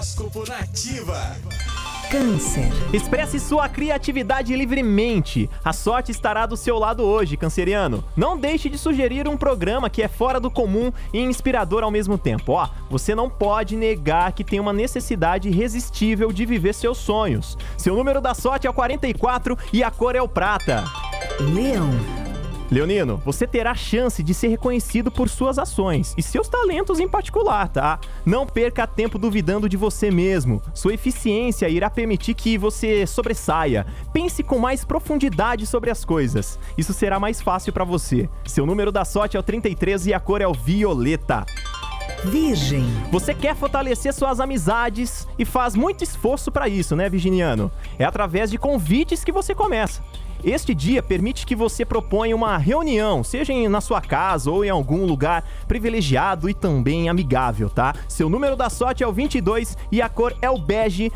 Horóscopo Nativa. Câncer. Expresse sua criatividade livremente. A sorte estará do seu lado hoje, canceriano. Não deixe de sugerir um programa que é fora do comum e inspirador ao mesmo tempo. Ó, você não pode negar que tem uma necessidade irresistível de viver seus sonhos. Seu número da sorte é o 44 e a cor é o prata. Leão. Leonino, você terá chance de ser reconhecido por suas ações e seus talentos em particular, tá? Não perca tempo duvidando de você mesmo. Sua eficiência irá permitir que você sobressaia. Pense com mais profundidade sobre as coisas. Isso será mais fácil para você. Seu número da sorte é o 33 e a cor é o violeta. Virgem. Você quer fortalecer suas amizades e faz muito esforço para isso, né, Virginiano? É através de convites que você começa. Este dia permite que você proponha uma reunião, seja na sua casa ou em algum lugar privilegiado e também amigável, tá? Seu número da sorte é o 22 e a cor é o bege.